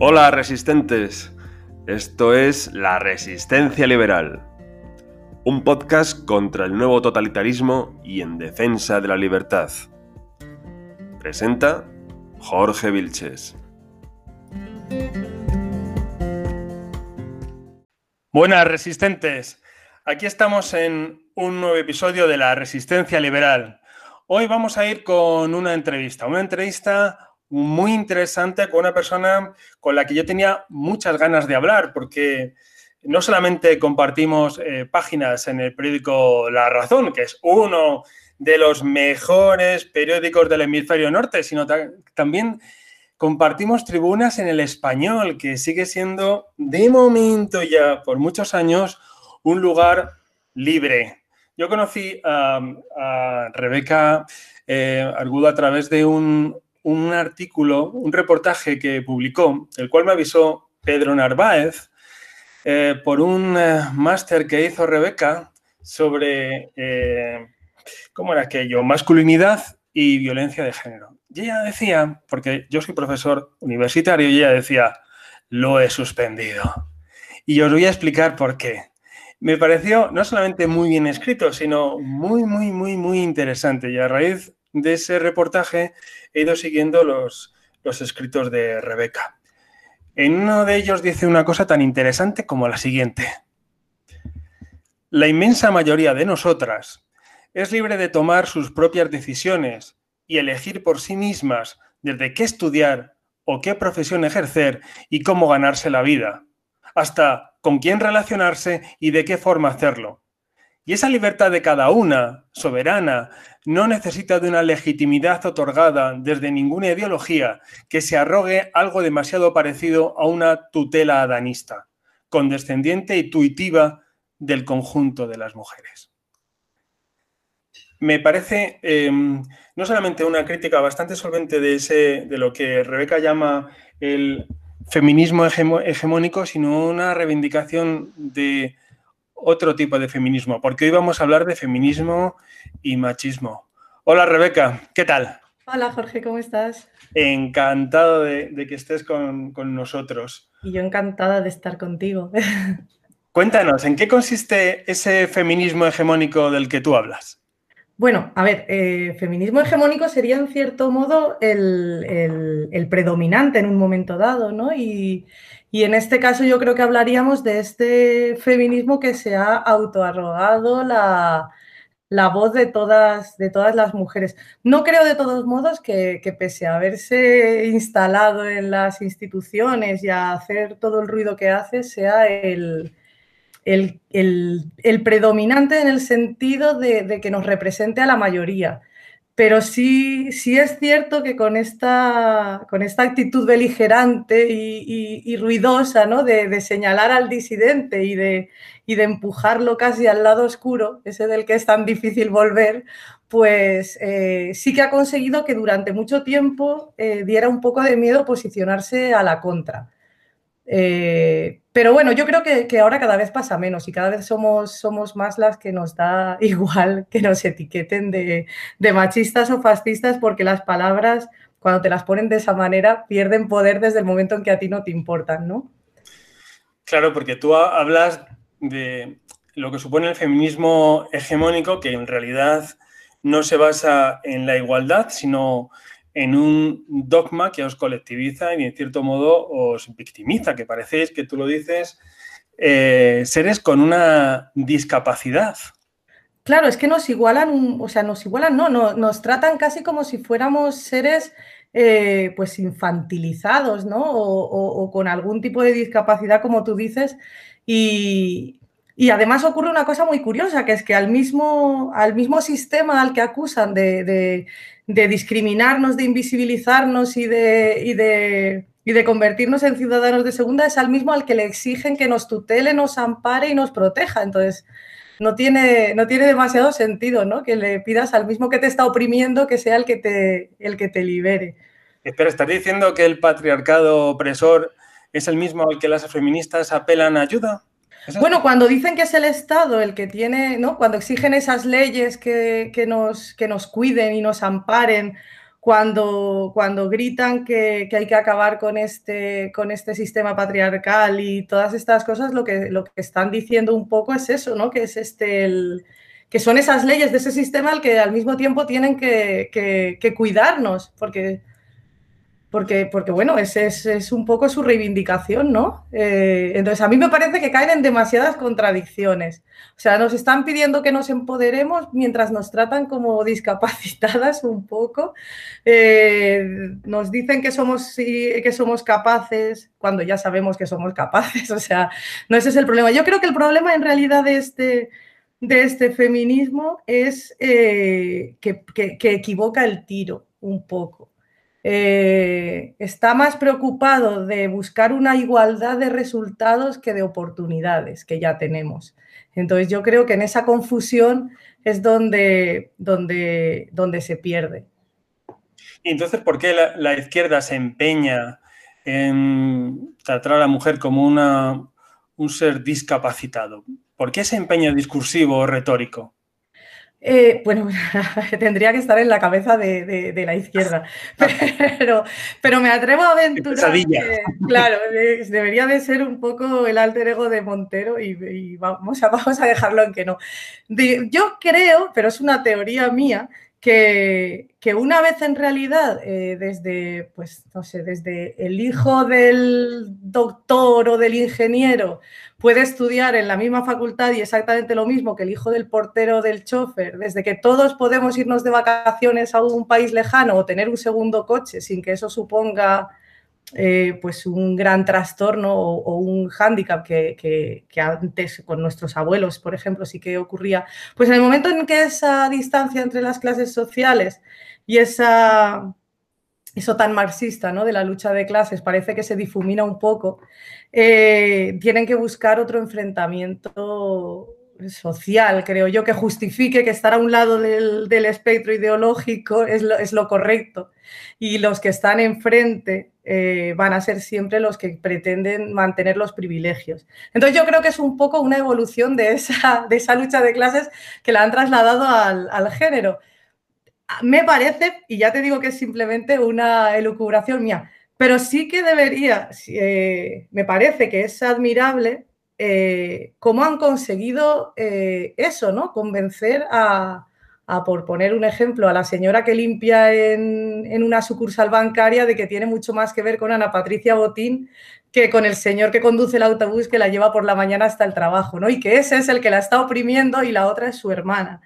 Hola resistentes, esto es La Resistencia Liberal, un podcast contra el nuevo totalitarismo y en defensa de la libertad. Presenta Jorge Vilches. Buenas resistentes, aquí estamos en un nuevo episodio de La Resistencia Liberal. Hoy vamos a ir con una entrevista, una entrevista muy interesante con una persona con la que yo tenía muchas ganas de hablar, porque no solamente compartimos eh, páginas en el periódico La Razón, que es uno de los mejores periódicos del hemisferio norte, sino también compartimos tribunas en el español, que sigue siendo de momento ya por muchos años un lugar libre. Yo conocí a, Rebeca eh, Argudo a través de un, un artículo, un reportaje que publicó, el cual me avisó Pedro Narváez, eh, por un eh, máster que hizo Rebeca sobre, eh, ¿cómo era aquello? Masculinidad y violencia de género. Y ella decía, porque yo soy profesor universitario, y ella decía, lo he suspendido. Y os voy a explicar por qué. Me pareció no solamente muy bien escrito, sino muy, muy, muy, muy interesante. Y a raíz de ese reportaje he ido siguiendo los, los escritos de Rebeca. En uno de ellos dice una cosa tan interesante como la siguiente. La inmensa mayoría de nosotras es libre de tomar sus propias decisiones y elegir por sí mismas desde qué estudiar o qué profesión ejercer y cómo ganarse la vida, hasta con quién relacionarse y de qué forma hacerlo. Y esa libertad de cada una, soberana, no necesita de una legitimidad otorgada desde ninguna ideología que se arrogue algo demasiado parecido a una tutela adanista, condescendiente e intuitiva del conjunto de las mujeres. Me parece em, no solamente una crítica bastante solvente de, ese, de lo que Rebeca llama el feminismo hegemónico, sino una reivindicación de otro tipo de feminismo, porque hoy vamos a hablar de feminismo y machismo. Hola Rebeca, ¿qué tal? Hola Jorge, ¿cómo estás? Encantado de, que estés con, nosotros. Y yo encantada de estar contigo. Cuéntanos, ¿en qué consiste ese feminismo hegemónico del que tú hablas? Bueno, a ver, eh, feminismo hegemónico sería en cierto modo el, el, predominante en un momento dado, ¿no? Y, y en este caso yo creo que hablaríamos de este feminismo que se ha autoarrogado la, la voz de todas, de todas las mujeres. No creo de todos modos que, pese a haberse instalado en las instituciones y a hacer todo el ruido que hace, sea el, el, predominante en el sentido de, que nos represente a la mayoría. Pero sí, sí es cierto que con esta, con esta actitud beligerante y, ruidosa ¿no? de, señalar al disidente y de, y de empujarlo casi al lado oscuro, ese del que es tan difícil volver, pues eh, sí que ha conseguido que durante mucho tiempo eh, diera un poco de miedo posicionarse a la contra. Eh, pero bueno, yo creo que, ahora cada vez pasa menos y cada vez somos, somos más las que nos da igual que nos etiqueten de, machistas o fascistas porque las palabras, cuando te las ponen de esa manera, pierden poder desde el momento en que a ti no te importan, ¿no? Claro, porque tú hablas de lo que supone el feminismo hegemónico, que en realidad no se basa en la igualdad, sino en un dogma que os colectiviza y en cierto modo os victimiza, que parecéis que tú lo dices, eh, seres con una discapacidad. Claro, es que nos igualan, o sea, nos igualan, no, nos tratan casi como si fuéramos seres eh, pues infantilizados, ¿no? O, con algún tipo de discapacidad, como tú dices, y, además ocurre una cosa muy curiosa, que es que al mismo, al mismo sistema al que acusan de discriminarnos, de invisibilizarnos y de, de, de convertirnos en ciudadanos de segunda es al mismo al que le exigen que nos tutele, nos ampare y nos proteja. Entonces, no tiene, no tiene demasiado sentido, ¿no? Que le pidas al mismo que te está oprimiendo que sea el que te, el que te libere. Espera, ¿estás diciendo que el patriarcado opresor es el mismo al que las feministas apelan a ayuda? Bueno, cuando dicen que es el Estado el que tiene, ¿no? Cuando exigen esas leyes que, nos, que nos cuiden y nos amparen, cuando, cuando gritan que, hay que acabar con este, con este sistema patriarcal y todas estas cosas, lo que, lo que están diciendo un poco es eso, ¿no? Que es este el, que son esas leyes de ese sistema al que al mismo tiempo tienen que, que cuidarnos, porque porque, porque bueno, ese es, un poco su reivindicación, ¿no? Eh, entonces, a mí me parece que caen en demasiadas contradicciones. O sea, nos están pidiendo que nos empoderemos mientras nos tratan como discapacitadas un poco. Eh, nos dicen que somos, que somos capaces cuando ya sabemos que somos capaces. O sea, no ese es el problema. Yo creo que el problema en realidad de este, de este feminismo es eh, que equivoca el tiro un poco. Eh, está más preocupado de buscar una igualdad de resultados que de oportunidades que ya tenemos. Entonces yo creo que en esa confusión es donde, donde, donde se pierde. Y entonces, ¿por qué la, izquierda se empeña en tratar a la mujer como una, un ser discapacitado? ¿Por qué ese empeño discursivo o retórico? Eh, bueno, tendría que estar en la cabeza de, la izquierda, pero, pero, me atrevo a aventurar. claro, debería de ser un poco el alter ego de Montero y, vamos, a, vamos a dejarlo en que no. yo creo, pero es una teoría mía, que, una vez en realidad, eh, desde, pues, no sé, desde el hijo del doctor o del ingeniero puede estudiar en la misma facultad y exactamente lo mismo que el hijo del portero del chofer, desde que todos podemos irnos de vacaciones a un país lejano o tener un segundo coche sin que eso suponga eh, pues un gran trastorno o, un hándicap que, antes con nuestros abuelos, por ejemplo, sí que ocurría, pues en el momento en que esa distancia entre las clases sociales y esa, eso tan marxista ¿no? de la lucha de clases parece que se difumina un poco, eh, tienen que buscar otro enfrentamiento social, creo yo, que justifique que estar a un lado del, espectro ideológico es lo, correcto. Y los que están enfrente eh, van a ser siempre los que pretenden mantener los privilegios. Entonces yo creo que es un poco una evolución de esa, de esa lucha de clases que la han trasladado al, género. Me parece, y ya te digo que es simplemente una elucubración mía, pero sí que debería, eh, me parece que es admirable eh, cómo han conseguido eh, eso, ¿no? Convencer a, por poner un ejemplo, a la señora que limpia en, una sucursal bancaria de que tiene mucho más que ver con Ana Patricia Botín que con el señor que conduce el autobús que la lleva por la mañana hasta el trabajo, ¿no? Y que ese es el que la está oprimiendo y la otra es su hermana.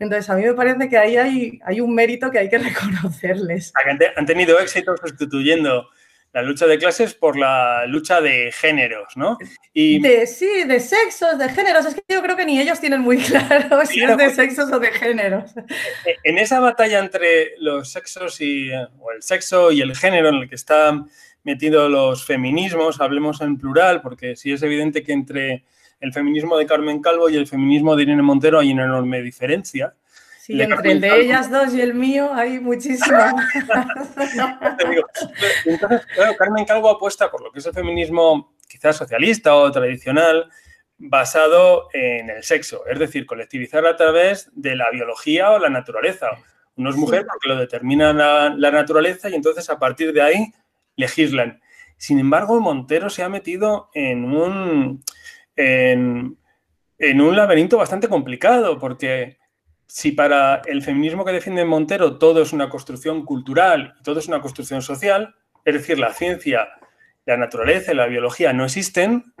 Entonces, a mí me parece que ahí hay, hay un mérito que hay que reconocerles. Han tenido éxito sustituyendo la lucha de clases por la lucha de géneros, ¿no? Y... De, sí, de sexos, de géneros. Es que yo creo que ni ellos tienen muy claro si es de sexos o de géneros. E, en esa batalla entre los sexos y, o el sexo y el género en el que están metidos los feminismos, hablemos en plural, porque sí es evidente que entre el feminismo de Carmen Calvo y el feminismo de Irene Montero hay una enorme diferencia. Y entre el de ellas dos y el mío hay muchísimo. Entonces, Carmen Calvo apuesta por lo que es el feminismo quizás socialista o tradicional, basado en el sexo, es decir, colectivizar a través de la biología o la naturaleza. Uno es mujer porque lo determina la, naturaleza y entonces a partir de ahí legislan. Sin embargo, Montero se ha metido en un, en un laberinto bastante complicado porque si para el feminismo que defiende Montero todo es una construcción cultural y todo es una construcción social, es decir, la ciencia, la naturaleza y la biología no existen,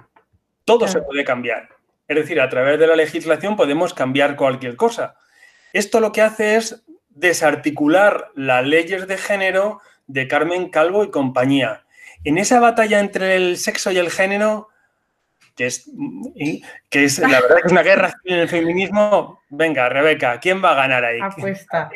todo se puede cambiar. Es decir, a través de la legislación podemos cambiar cualquier cosa. Esto lo que hace es desarticular las leyes de género de Carmen Calvo y compañía. En esa batalla entre el sexo y el género, que es, que es la verdad que es una guerra en el feminismo. Venga, Rebeca, ¿quién va a ganar ahí? Apuesta.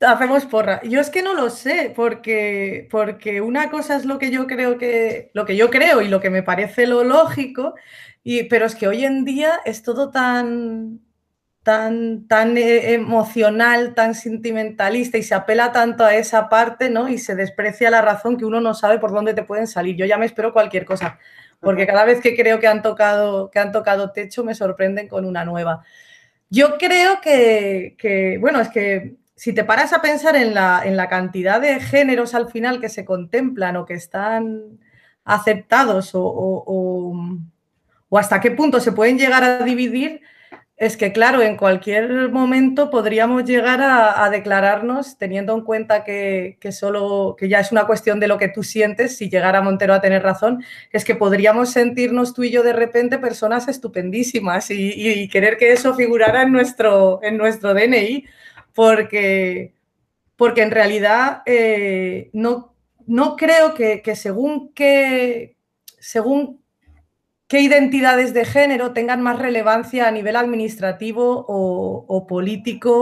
Hacemos porra. Yo es que no lo sé, porque, porque una cosa es lo que yo creo que, lo que yo creo y lo que me parece lo lógico, y, pero es que hoy en día es todo tan, tan, tan eh, emocional, tan sentimentalista y se apela tanto a esa parte, ¿no? Y se desprecia la razón que uno no sabe por dónde te pueden salir. Yo ya me espero cualquier cosa porque cada vez que creo que han tocado, que han tocado techo me sorprenden con una nueva. Yo creo que, bueno, es que si te paras a pensar en la, en la cantidad de géneros al final que se contemplan o que están aceptados o, hasta qué punto se pueden llegar a dividir, es que, claro, en cualquier momento podríamos llegar a, declararnos, teniendo en cuenta que, solo, que ya es una cuestión de lo que tú sientes, si llegara Montero a tener razón, es que podríamos sentirnos tú y yo de repente personas estupendísimas y, querer que eso figurara en nuestro, en nuestro DNI porque, porque en realidad eh, no, no, creo que, según, qué, según qué identidades de género tengan más relevancia a nivel administrativo o, político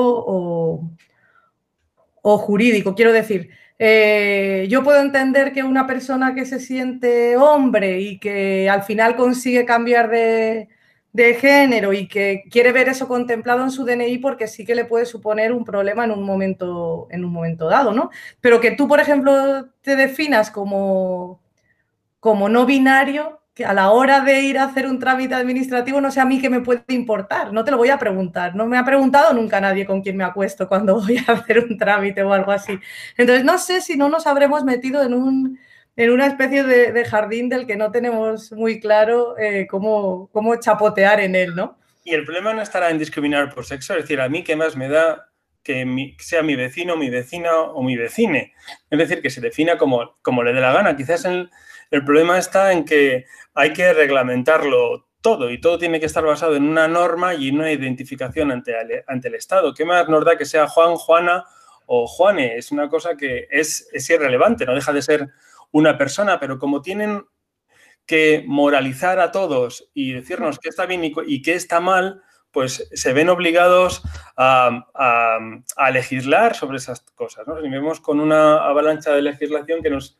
o, jurídico. Quiero decir, eh, yo puedo entender que una persona que se siente hombre y que al final consigue cambiar de, de género y que quiere ver eso contemplado en su DNI porque sí que le puede suponer un problema en un momento, en un momento dado, ¿no? Pero que tú, por ejemplo, te definas como, como no binario, que a la hora de ir a hacer un trámite administrativo no sé a mí qué me puede importar, no te lo voy a preguntar, no me ha preguntado nunca nadie con quien me acuesto cuando voy a hacer un trámite o algo así. Entonces, no sé si no nos habremos metido en un en una especie de, jardín del que no tenemos muy claro eh, cómo, cómo chapotear en él, ¿no? Y el problema no estará en discriminar por sexo, es decir, a mí qué más me da que sea mi vecino, mi vecina o mi vecine. Es decir, que se defina como, como le dé la gana. Quizás el, el problema está en que hay que reglamentarlo todo y todo tiene que estar basado en una norma y una identificación ante el, ante el Estado. ¿Qué más nos da que sea Juan, Juana o Juane? Es una cosa que es, es irrelevante, no deja de ser una persona, pero como tienen que moralizar a todos y decirnos qué está bien y, qué está mal, pues se ven obligados a, legislar sobre esas cosas. ¿no? Y vemos con una avalancha de legislación que, nos,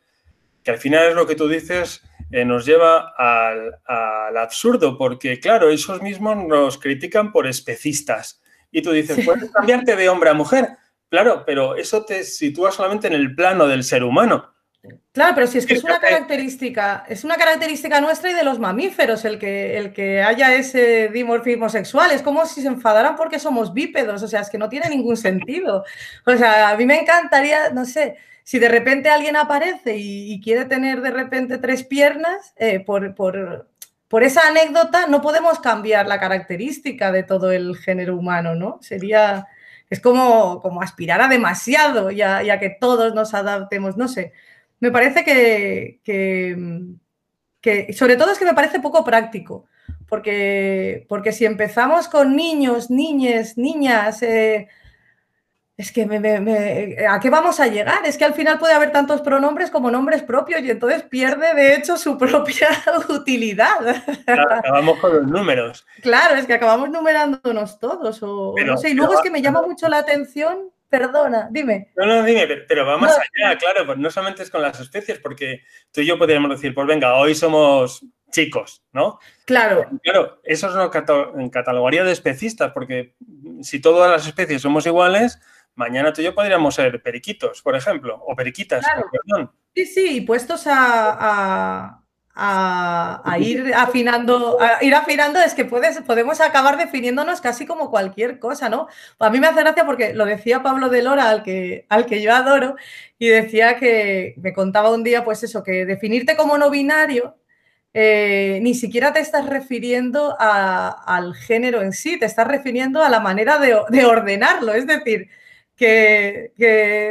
que al final es lo que tú dices, eh, nos lleva al, al, absurdo, porque claro, esos mismos nos critican por especistas. Y tú dices, puedes cambiarte de hombre a mujer. Claro, pero eso te sitúa solamente en el plano del ser humano. Claro, pero si es que es una característica, es una característica nuestra y de los mamíferos el que, el que haya ese dimorfismo sexual. Es como si se enfadaran porque somos bípedos, o sea, es que no tiene ningún sentido. O sea, a mí me encantaría, no sé, si de repente alguien aparece y, quiere tener de repente tres piernas, eh, por, por, por, esa anécdota no podemos cambiar la característica de todo el género humano, ¿no? Sería, es como, como aspirar a demasiado ya, ya que todos nos adaptemos, no sé me parece que, que, sobre todo es que me parece poco práctico, porque, porque si empezamos con niños, niñas, niñas, eh, es que ¿a qué vamos a llegar? Es que al final puede haber tantos pronombres como nombres propios y entonces pierde de hecho su propia utilidad. acabamos con los números. Claro, es que acabamos numerándonos todos. O, no sé, y luego es que me llama mucho la atención Perdona, dime. No, no, dime, pero, vamos allá, claro, pues no solamente es con las especies, porque tú y yo podríamos decir, pues venga, hoy somos chicos, ¿no? Claro. Claro, eso es una catalogaría de especistas, porque si todas las especies somos iguales, mañana tú y yo podríamos ser periquitos, por ejemplo, o periquitas, perdón. Sí, sí, puestos a a, ir afinando, a ir afinando es que puedes, podemos acabar definiéndonos casi como cualquier cosa, ¿no? A mí me hace gracia porque lo decía Pablo de Lora, al que, al que yo adoro, y decía que me contaba un día, pues eso, que definirte como no binario eh, ni siquiera te estás refiriendo al género en sí, te estás refiriendo a la manera de, de ordenarlo, es decir, que,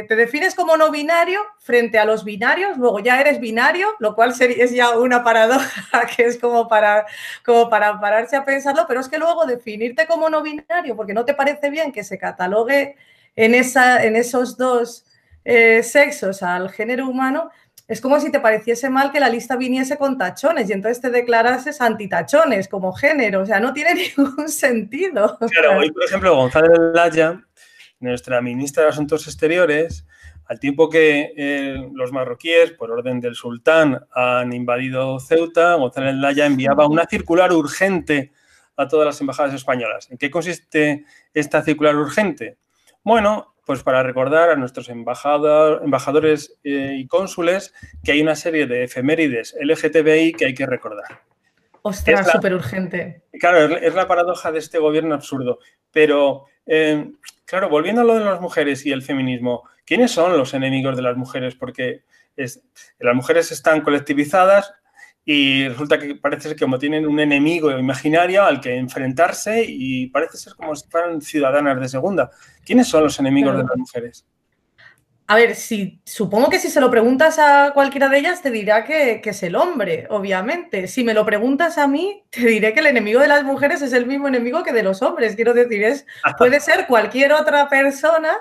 te defines como no binario frente a los binarios, luego ya eres binario, lo cual es ya una paradoja que es como para, como para pararse a pensarlo, pero es que luego definirte como no binario, porque no te parece bien que se catalogue en, esa, en esos dos eh, sexos al género humano, es como si te pareciese mal que la lista viniese con tachones y entonces te declarases antitachones como género, o sea, no tiene ningún sentido. Claro, hoy, por ejemplo, González Laya nuestra ministra de Asuntos Exteriores, al tiempo que eh, los marroquíes, por orden del sultán, han invadido Ceuta, González Laya enviaba una circular urgente a todas las embajadas españolas. ¿En qué consiste esta circular urgente? Bueno, pues para recordar a nuestros embajadores eh, y cónsules que hay una serie de efemérides LGTBI que hay que recordar. Ostras, súper urgente. Claro, es la paradoja de este gobierno absurdo, pero eh, claro, volviendo a lo de las mujeres y el feminismo, ¿quiénes son los enemigos de las mujeres? Porque las mujeres están colectivizadas y resulta que parece ser que como tienen un enemigo imaginario al que enfrentarse y parece ser como si fueran ciudadanas de segunda. ¿Quiénes son los enemigos de las mujeres? A ver, si supongo que si se lo preguntas a cualquiera de ellas, te dirá que, es el hombre, obviamente. Si me lo preguntas a mí, te diré que el enemigo de las mujeres es el mismo enemigo que de los hombres. Quiero decir, es, puede ser cualquier otra persona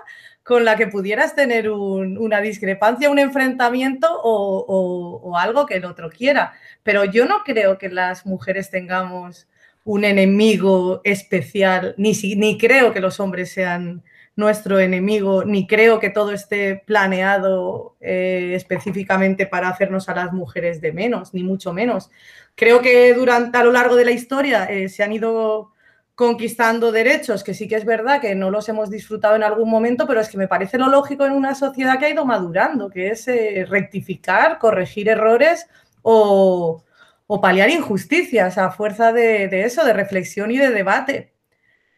con la que pudieras tener una discrepancia, un enfrentamiento o, algo que el otro quiera. Pero yo no creo que las mujeres tengamos un enemigo especial, ni, ni creo que los hombres sean nuestro enemigo, ni creo que todo esté planeado eh, específicamente para hacernos a las mujeres de menos, ni mucho menos. Creo que durante a lo largo de la historia eh, se han ido conquistando derechos, que sí que es verdad que no los hemos disfrutado en algún momento, pero es que me parece lo lógico en una sociedad que ha ido madurando, que es eh, rectificar, corregir errores o, paliar injusticias a fuerza de, eso, de reflexión y de debate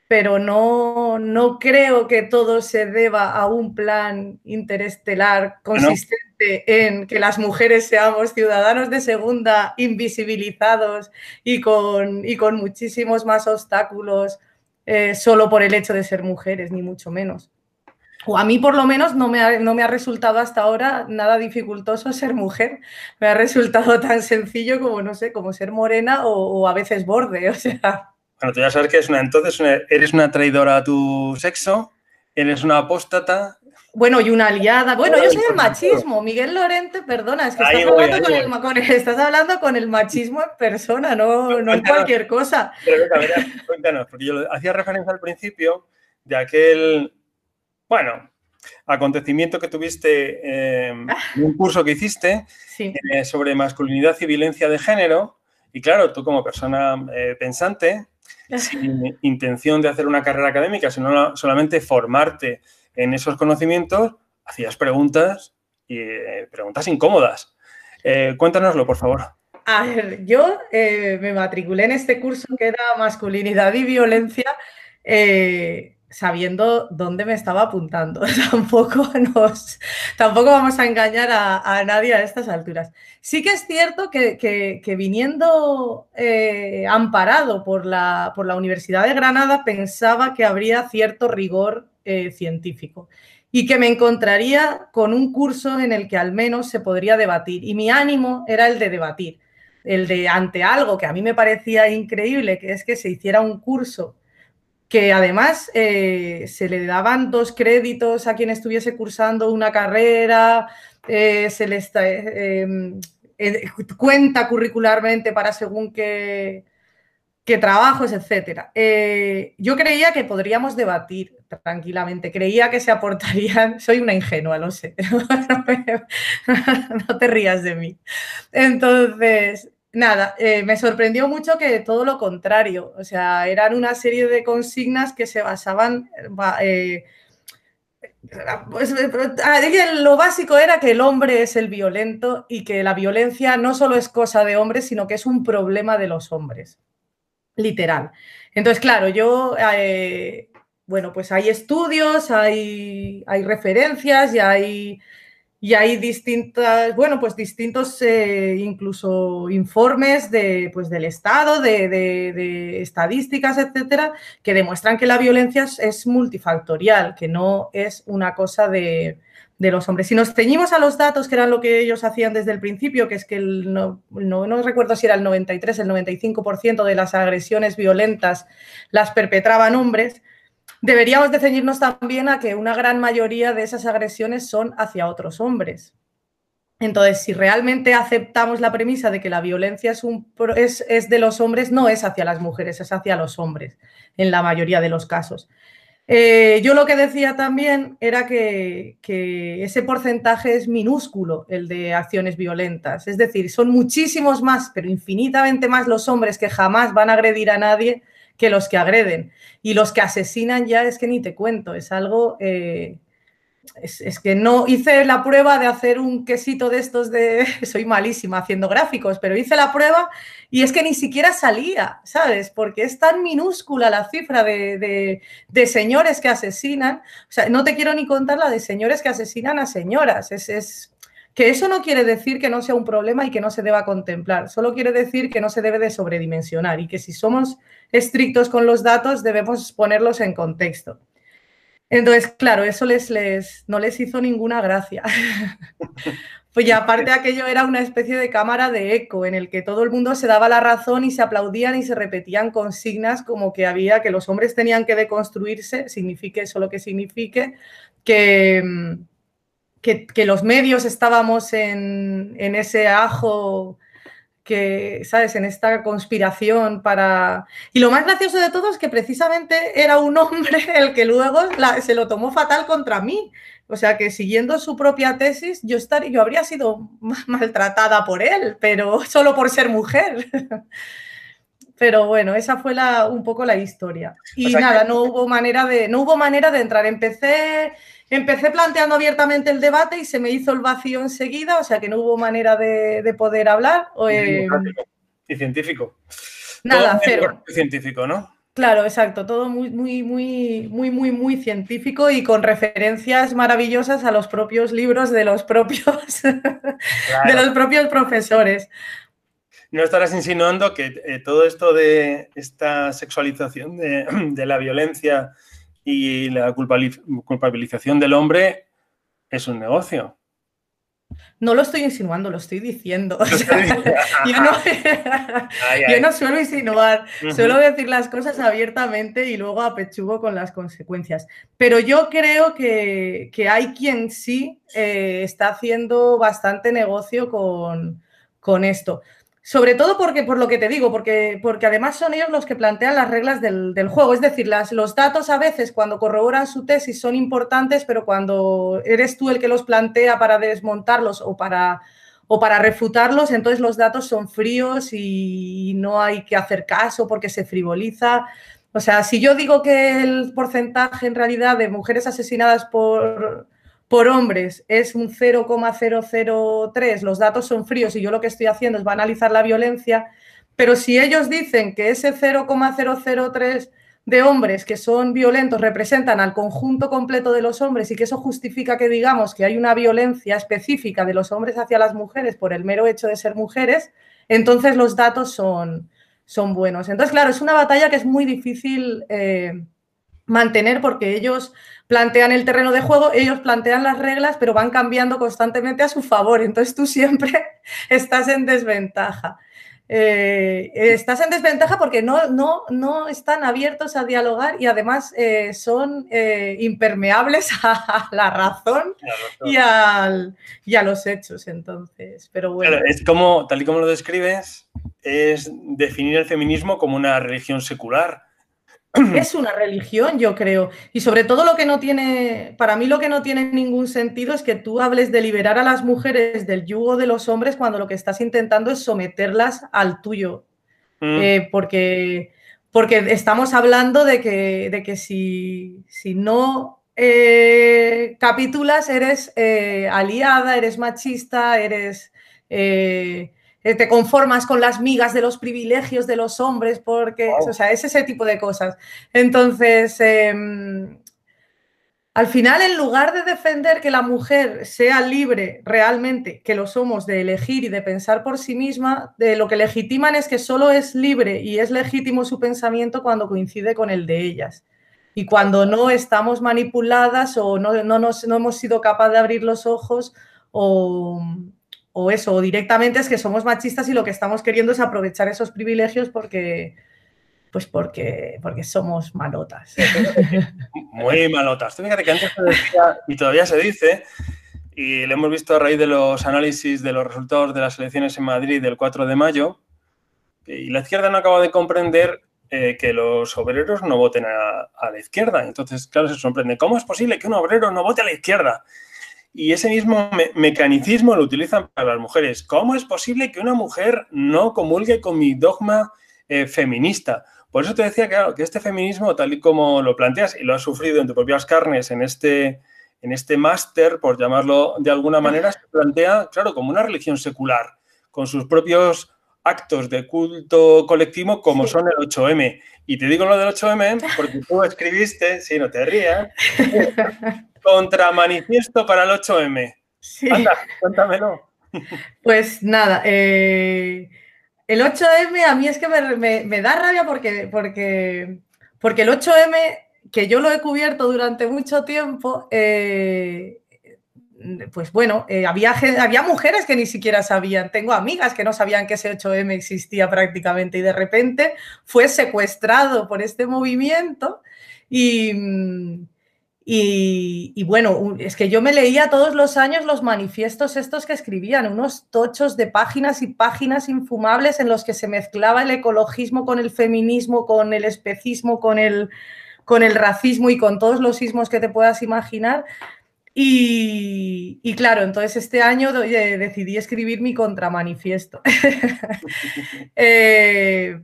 pero no, no creo que todo se deba a un plan interestelar consistente en que las mujeres seamos ciudadanos de segunda, invisibilizados y con, y con muchísimos más obstáculos eh, solo por el hecho de ser mujeres, ni mucho menos. O a mí por lo menos no me, ha, no me ha resultado hasta ahora nada dificultoso ser mujer. Me ha resultado tan sencillo como, no sé, como ser morena o, o a veces borde. O sea, bueno, tú ya sabes que es una, entonces eres una traidora a tu sexo, eres una apóstata. Bueno, y una aliada. Bueno, yo soy el machismo. Miguel Lorente, perdona, es que estás, hablando con el, estás, hablando con el, machismo en persona, no, no en cualquier cosa. Pero cuéntanos, porque yo hacía referencia al principio de aquel, bueno, acontecimiento que tuviste en un curso que hiciste eh, sobre masculinidad y violencia de género. Y claro, tú como persona eh, pensante, sin intención de hacer una carrera académica, sino solamente formarte en esos conocimientos, hacías preguntas y eh, preguntas incómodas. Eh, cuéntanoslo, por favor. A ver, yo eh, me matriculé en este curso que era masculinidad y violencia sabiendo dónde me estaba apuntando. tampoco, nos, tampoco vamos a engañar a, nadie a estas alturas. Sí que es cierto que, viniendo eh, amparado por la, por la, Universidad de Granada pensaba que habría cierto rigor eh, científico y que me encontraría con un curso en el que al menos se podría debatir. Y mi ánimo era el de debatir, el de ante algo que a mí me parecía increíble, que es que se hiciera un curso que además eh, se le daban dos créditos a quien estuviese cursando una carrera, eh, se le eh, em, cuenta curricularmente para según qué, qué trabajos, etc. yo creía que podríamos debatir tranquilamente, creía que se aportarían, soy una ingenua, lo sé, no te rías de mí. Entonces, Nada, eh, me sorprendió mucho que todo lo contrario, o sea, eran una serie de consignas que se basaban, eh, pues, ah, lo básico era que el hombre es el violento y que la violencia no solo es cosa de hombres, sino que es un problema de los hombres, literal. Entonces, claro, yo, eh, bueno, pues hay estudios, hay, hay referencias y hay y hay distintas, bueno, pues distintos eh, incluso informes de, pues del Estado, de, estadísticas, etcétera, que demuestran que la violencia es, multifactorial, que no es una cosa de, los hombres. Si nos ceñimos a los datos, que eran lo que ellos hacían desde el principio, que es que no, no, recuerdo si era el 93, el 95% de las agresiones violentas las perpetraban hombres, Deberíamos de ceñirnos también a que una gran mayoría de esas agresiones son hacia otros hombres. Entonces, si realmente aceptamos la premisa de que la violencia es, de los hombres, no es hacia las mujeres, es hacia los hombres, en la mayoría de los casos. Eh, yo lo que decía también era que, ese porcentaje es minúsculo, el de acciones violentas. Es decir, son muchísimos más, pero infinitamente más los hombres que jamás van a agredir a nadie que los que agreden. Y los que asesinan ya es que ni te cuento, es algo, eh, es, que no hice la prueba de hacer un quesito de estos de. Soy malísima haciendo gráficos, pero hice la prueba y es que ni siquiera salía, ¿sabes? Porque es tan minúscula la cifra de, señores que asesinan. O sea, no te quiero ni contar la de señores que asesinan a señoras. Es, es, que eso no quiere decir que no sea un problema y que no se deba contemplar. Solo quiere decir que no se debe de sobredimensionar y que si somos estrictos con los datos debemos ponerlos en contexto. Entonces, claro, eso les, les, no les hizo ninguna gracia. pues ya aparte aquello era una especie de cámara de eco en el que todo el mundo se daba la razón y se aplaudían y se repetían consignas como que había que los hombres tenían que deconstruirse, signifique eso lo que signifique, que, que, los medios estábamos en, ese ajo que, ¿sabes?, en esta conspiración para... Y lo más gracioso de todo es que precisamente era un hombre el que luego se lo tomó fatal contra mí. O sea que siguiendo su propia tesis, yo, estaría, yo habría sido maltratada por él, pero solo por ser mujer. Pero bueno, esa fue la, un poco la historia. Y nada, no hubo manera de, no hubo manera de entrar. Empecé Empecé planteando abiertamente el debate y se me hizo el vacío enseguida, o sea que no hubo manera de, poder hablar. Eh, y científico. Nada, cero. Científico, ¿no? Claro, exacto, todo muy, muy, muy, muy, muy, muy científico y con referencias maravillosas a los propios libros de los propios, de los propios profesores. No estarás insinuando que eh, todo esto de esta sexualización de, de la violencia y la culpabilización del hombre es un negocio. No lo estoy insinuando, lo estoy diciendo. yo, no, suelo insinuar, suelo decir las cosas abiertamente y luego apechugo con las consecuencias. Pero yo creo que, hay quien sí eh, está haciendo bastante negocio con, con esto. Sobre todo porque, por lo que te digo, porque, porque además son ellos los que plantean las reglas del, juego. Es decir, las, los datos a veces cuando corroboran su tesis son importantes, pero cuando eres tú el que los plantea para desmontarlos o para, o para refutarlos, entonces los datos son fríos y no hay que hacer caso porque se frivoliza. O sea, si yo digo que el porcentaje en realidad de mujeres asesinadas por, por hombres es un 0,003, los datos son fríos y yo lo que estoy haciendo es banalizar la violencia, pero si ellos dicen que ese 0,003 de hombres que son violentos representan al conjunto completo de los hombres y que eso justifica que digamos que hay una violencia específica de los hombres hacia las mujeres por el mero hecho de ser mujeres, entonces los datos son, son buenos. Entonces, claro, es una batalla que es muy difícil eh, mantener porque ellos plantean el terreno de juego, ellos plantean las reglas, pero van cambiando constantemente a su favor. Entonces tú siempre estás en desventaja. Eh, estás en desventaja porque no, no, no, están abiertos a dialogar y además eh, son eh, impermeables a la razón, Y, y, a los hechos. Entonces, pero bueno. es como, tal y como lo describes, es definir el feminismo como una religión secular es una religión, yo creo. Y sobre todo lo que no tiene, para mí lo que no tiene ningún sentido es que tú hables de liberar a las mujeres del yugo de los hombres cuando lo que estás intentando es someterlas al tuyo. Mm. Eh, porque, porque estamos hablando de que, de que si, si no eh, capitulas, eres eh, aliada, eres machista, eres eh, te conformas con las migas de los privilegios de los hombres, porque, o sea, es ese tipo de cosas. Entonces, em, al final, en lugar de defender que la mujer sea libre realmente, que lo somos, de elegir y de pensar por sí misma, de lo que legitiman es que solo es libre y es legítimo su pensamiento cuando coincide con el de ellas. Y cuando no estamos manipuladas o no, no, no hemos sido capaces de abrir los ojos o, o eso, o directamente es que somos machistas y lo que estamos queriendo es aprovechar esos privilegios porque, pues porque, porque somos malotas. Muy malotas. fíjate que antes se decía, y todavía se dice, y lo hemos visto a raíz de los análisis de los resultados de las elecciones en Madrid del 4 de mayo, y la izquierda no acaba de comprender eh, que los obreros no voten a, a, la izquierda. Entonces, claro, se sorprende. ¿Cómo es posible que un obrero no vote a la izquierda? Y ese mismo mecanicismo lo utilizan para las mujeres. ¿Cómo es posible que una mujer no comulgue con mi dogma eh, feminista? Por eso te decía claro, que este feminismo, tal y como lo planteas y lo has sufrido en tus propias carnes en este, en este máster, por llamarlo de alguna manera, se plantea, claro, como una religión secular, con sus propios actos de culto colectivo como son el 8M. Y te digo lo del 8M porque tú escribiste, si no te rías, contra manifiesto para el 8M. Sí. Anda, cuéntamelo. Pues nada, eh, el 8M a mí es que me, da rabia porque, porque, porque el 8M, que yo lo he cubierto durante mucho tiempo, eh, pues bueno, eh, había, había mujeres que ni siquiera sabían, tengo amigas que no sabían que ese 8M existía prácticamente y de repente fue secuestrado por este movimiento y, y, bueno, es que yo me leía todos los años los manifiestos estos que escribían, unos tochos de páginas y páginas infumables en los que se mezclaba el ecologismo con el feminismo, con el especismo, con el, con el racismo y con todos los sismos que te puedas imaginar. Y, claro, entonces este año decidí escribir mi contramanifiesto. eh,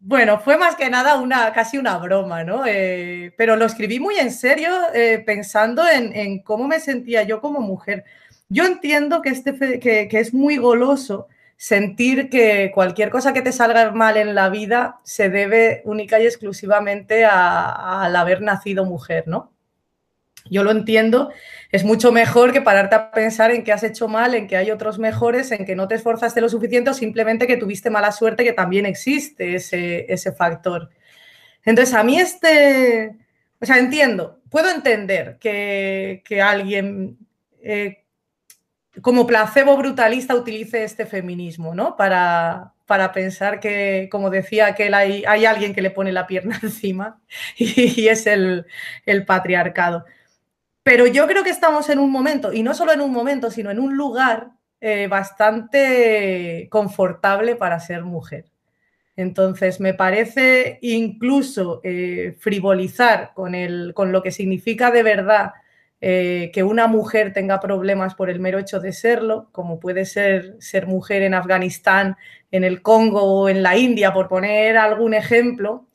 bueno, fue más que nada una, casi una broma, ¿no? Eh, pero lo escribí muy en serio, eh, pensando en, cómo me sentía yo como mujer. Yo entiendo que, este, que, es muy goloso sentir que cualquier cosa que te salga mal en la vida se debe única y exclusivamente al haber nacido mujer, ¿no? Yo lo entiendo, es mucho mejor que pararte a pensar en que has hecho mal, en que hay otros mejores, en que no te esforzaste lo suficiente o simplemente que tuviste mala suerte, que también existe ese, ese factor. Entonces, a mí este, o sea, entiendo, puedo entender que, que alguien eh, como placebo brutalista utilice este feminismo, ¿no? Para, para pensar que, como decía, que hay, hay, alguien que le pone la pierna encima y, y es el, el patriarcado. Pero yo creo que estamos en un momento, y no solo en un momento, sino en un lugar eh, bastante confortable para ser mujer. Entonces, me parece incluso eh, frivolizar con, el, con, lo que significa de verdad eh, que una mujer tenga problemas por el mero hecho de serlo, como puede ser ser mujer en Afganistán, en el Congo o en la India, por poner algún ejemplo,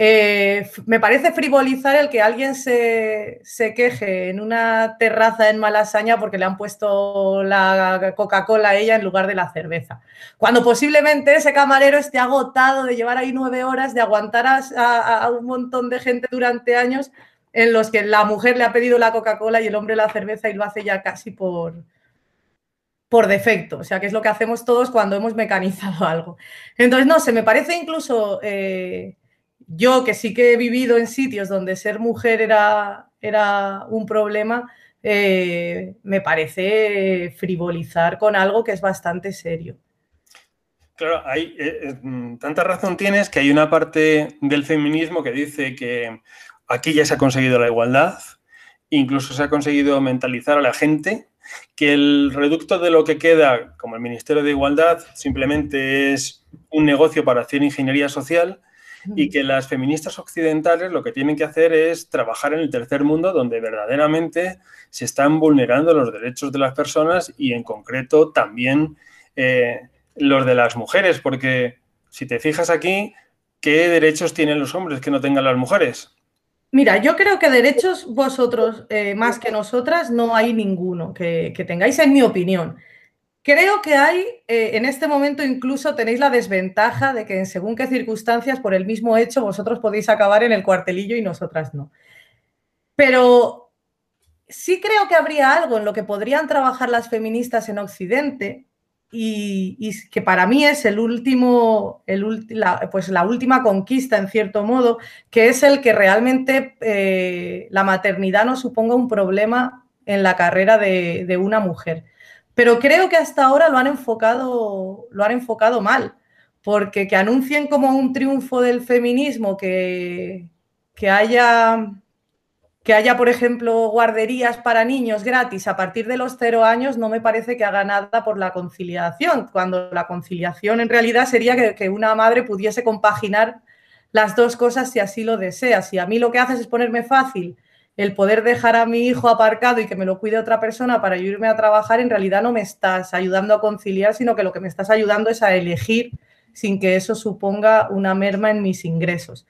eh, me parece frivolizar el que alguien se, queje en una terraza en Malasaña porque le han puesto la Coca-Cola a ella en lugar de la cerveza. Cuando posiblemente ese camarero esté agotado de llevar ahí nueve horas, de aguantar a, un montón de gente durante años en los que la mujer le ha pedido la Coca-Cola y el hombre la cerveza y lo hace ya casi por, por defecto, o sea, que es lo que hacemos todos cuando hemos mecanizado algo. Entonces, no sé, me parece incluso eh, yo que sí que he vivido en sitios donde ser mujer era, era un problema, eh, me parece frivolizar con algo que es bastante serio. Claro, hay eh, eh, tanta razón tienes que hay una parte del feminismo que dice que aquí ya se ha conseguido la igualdad, incluso se ha conseguido mentalizar a la gente que el reducto de lo que queda como el Ministerio de Igualdad simplemente es un negocio para hacer ingeniería social y que las feministas occidentales lo que tienen que hacer es trabajar en el tercer mundo donde verdaderamente se están vulnerando los derechos de las personas y en concreto también eh, los de las mujeres, porque si te fijas aquí, ¿qué derechos tienen los hombres que no tengan las mujeres? Mira, yo creo que derechos vosotros, eh, más que nosotras, no hay ninguno que, que tengáis, en mi opinión. Creo que hay, eh, en este momento incluso tenéis la desventaja de que en según qué circunstancias, por el mismo hecho, vosotros podéis acabar en el cuartelillo y nosotras no. Pero sí creo que habría algo en lo que podrían trabajar las feministas en Occidente y, que para mí es el último, la, pues la última conquista, en cierto modo, que es el que realmente eh, la maternidad no suponga un problema en la carrera de una mujer. Pero creo que hasta ahora lo han enfocado, lo han enfocado mal, porque que anuncien como un triunfo del feminismo que, que haya que haya, por ejemplo, guarderías para niños gratis a partir de los cero años, no me parece que haga nada por la conciliación, cuando la conciliación en realidad sería que, que, una madre pudiese compaginar las dos cosas si así lo desea. Si a mí lo que haces es ponerme fácil el poder dejar a mi hijo aparcado y que me lo cuide otra persona para irme a trabajar, en realidad no me estás ayudando a conciliar, sino que lo que me estás ayudando es a elegir sin que eso suponga una merma en mis ingresos.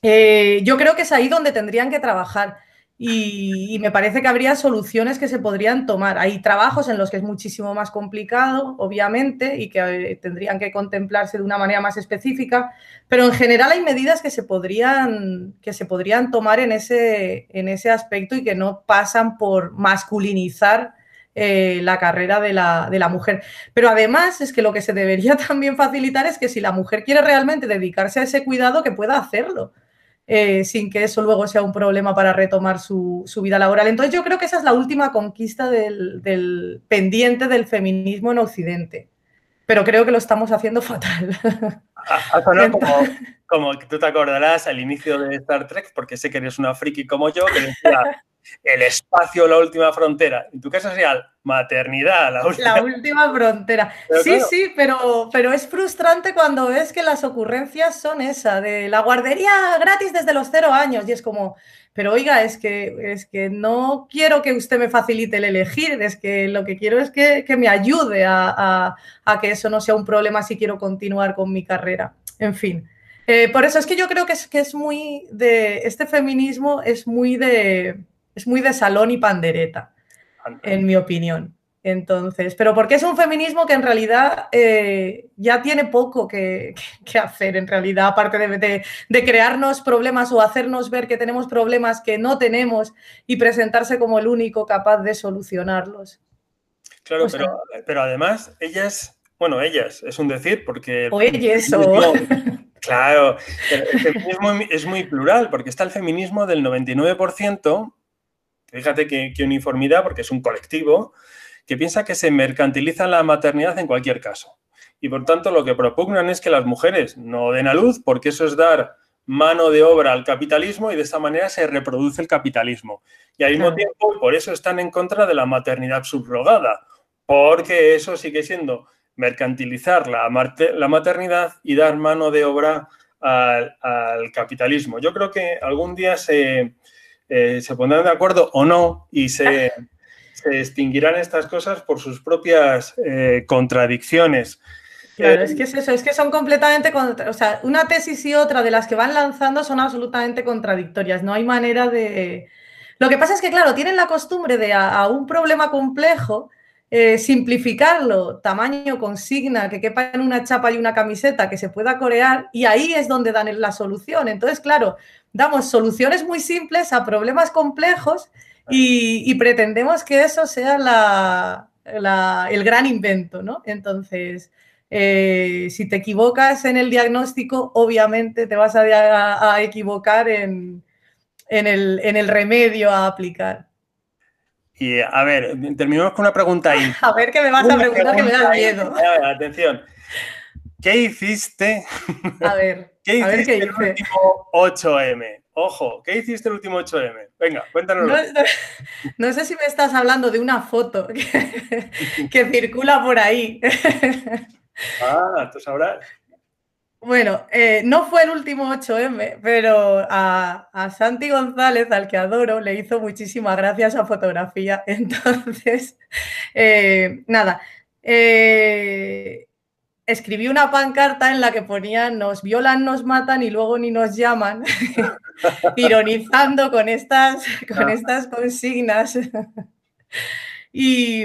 Eh, yo creo que es ahí donde tendrían que trabajar. Y, me parece que habría soluciones que se podrían tomar. Hay trabajos en los que es muchísimo más complicado, obviamente, y que eh, tendrían que contemplarse de una manera más específica, pero en general hay medidas que se podrían, que se podrían tomar en ese, en ese aspecto y que no pasan por masculinizar eh, la carrera de la, de la, mujer. Pero además es que lo que se debería también facilitar es que si la mujer quiere realmente dedicarse a ese cuidado, que pueda hacerlo. Eh, sin que eso luego sea un problema para retomar su, vida laboral. Entonces yo creo que esa es la última conquista del, pendiente del feminismo en Occidente, pero creo que lo estamos haciendo fatal. Ha, sonado como, como tú te acordarás al inicio de Star Trek, porque sé que eres una friki como yo, que decía el espacio, la última frontera. En tu caso sería maternidad, la última, la última frontera. sí, sí, pero, pero es frustrante cuando ves que las ocurrencias son esa, de la guardería gratis desde los cero años. Y es como, pero oiga, es que, es que no quiero que usted me facilite el elegir, es que lo que quiero es que, me ayude a, que eso no sea un problema si quiero continuar con mi carrera. En fin. Eh, por eso es que yo creo que es, que es muy de. Este feminismo es muy de es muy de salón y pandereta, en mi opinión. Entonces, pero porque es un feminismo que en realidad eh, ya tiene poco que, hacer, en realidad, aparte de, crearnos problemas o hacernos ver que tenemos problemas que no tenemos y presentarse como el único capaz de solucionarlos. Claro, pero, pero, además, ellas, bueno, ellas, es un decir, porque... O ellas, o... Claro, el feminismo es muy plural, porque está el feminismo del 99%, Fíjate qué, uniformidad, porque es un colectivo que piensa que se mercantiliza la maternidad en cualquier caso. Y por tanto, lo que propugnan es que las mujeres no den a luz, porque eso es dar mano de obra al capitalismo y de esta manera se reproduce el capitalismo. Y al mismo tiempo, por eso están en contra de la maternidad subrogada, porque eso sigue siendo mercantilizar la, la maternidad y dar mano de obra al, al capitalismo. Yo creo que algún día se, eh, se pondrán de acuerdo o no y se, se extinguirán estas cosas por sus propias eh, contradicciones. Claro, es que es eso, es que son completamente, o sea, una tesis y otra de las que van lanzando son absolutamente contradictorias, no hay manera de... Lo que pasa es que, claro, tienen la costumbre de a, un problema complejo eh, simplificarlo, tamaño, consigna, que quepa en una chapa y una camiseta, que se pueda corear, y ahí es donde dan la solución. Entonces, claro, damos soluciones muy simples a problemas complejos y, pretendemos que eso sea el gran invento, ¿no? Entonces, eh, si te equivocas en el diagnóstico, obviamente te vas a, equivocar en, el, remedio a aplicar. Y a ver, terminamos con una pregunta ahí. A ver qué me vas a preguntar que me da miedo. atención. ¿Qué hiciste? A ver, ¿qué hiciste el último 8M? Ojo, ¿qué hiciste el último 8M? Venga, cuéntanos. No, sé si me estás hablando de una foto que, circula por ahí. Ah, tú sabrás. Bueno, eh, no fue el último 8M, pero a, Santi González, al que adoro, le hizo muchísimas gracias a fotografía. Entonces, eh, nada, eh, escribí una pancarta en la que ponía nos violan, nos matan y luego ni nos llaman, ironizando con estas, con estas consignas. Y,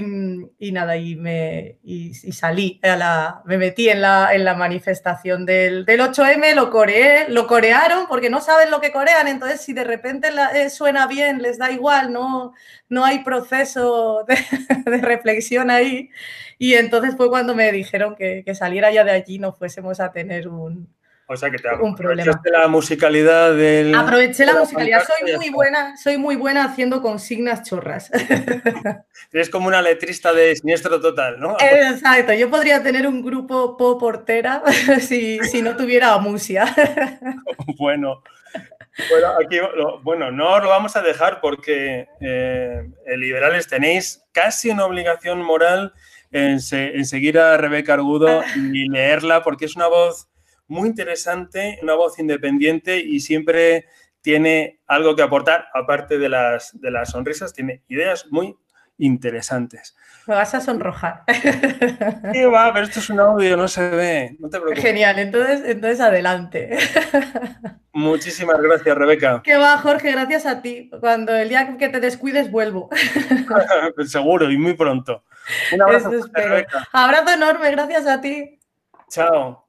nada, y, me, y, salí, la, me metí en la, en la manifestación del, del, 8M, lo coreé, lo corearon porque no saben lo que corean, entonces si de repente eh, suena bien, les da igual, no, no hay proceso de, de reflexión ahí. Y entonces fue cuando me dijeron que, saliera ya de allí no fuésemos a tener un, o sea que te un problema. la musicalidad del. Aproveché la musicalidad. Soy muy buena, soy muy buena haciendo consignas chorras. Eres como una letrista de siniestro total, ¿no? Exacto. Yo podría tener un grupo pop portera si, si no tuviera musia. bueno. Bueno, aquí, bueno, no os lo vamos a dejar porque eh, liberales tenéis casi una obligación moral en, seguir a Rebeca Argudo y leerla porque es una voz muy interesante, una voz independiente y siempre tiene algo que aportar, aparte de las, de las sonrisas, tiene ideas muy interesantes. Me vas a sonrojar. ¿Qué va? Pero esto es un audio, no se ve. No te preocupes. Genial, entonces, entonces adelante. Muchísimas gracias, Rebeca. ¿Qué va, Jorge? Gracias a ti. Cuando el día que te descuides, vuelvo. Seguro, y muy pronto. Un abrazo. Rebeca. Abrazo enorme, gracias a ti. Chao.